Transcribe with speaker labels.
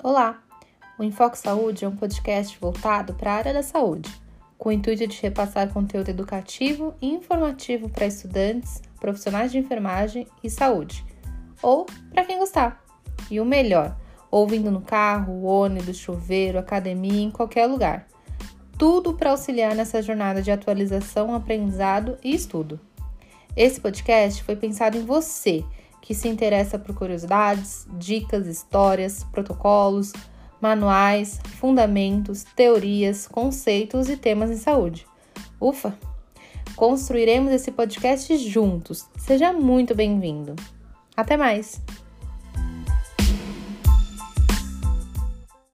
Speaker 1: Olá! O Enfoque Saúde é um podcast voltado para a área da saúde, com o intuito de repassar conteúdo educativo e informativo para estudantes, profissionais de enfermagem e saúde, ou para quem gostar. E o melhor, ouvindo no carro, ônibus, chuveiro, academia, em qualquer lugar. Tudo para auxiliar nessa jornada de atualização, aprendizado e estudo. Esse podcast foi pensado em você que se interessa por curiosidades, dicas, histórias, protocolos, manuais, fundamentos, teorias, conceitos e temas em saúde. Ufa! Construiremos esse podcast juntos. Seja muito bem-vindo. Até mais!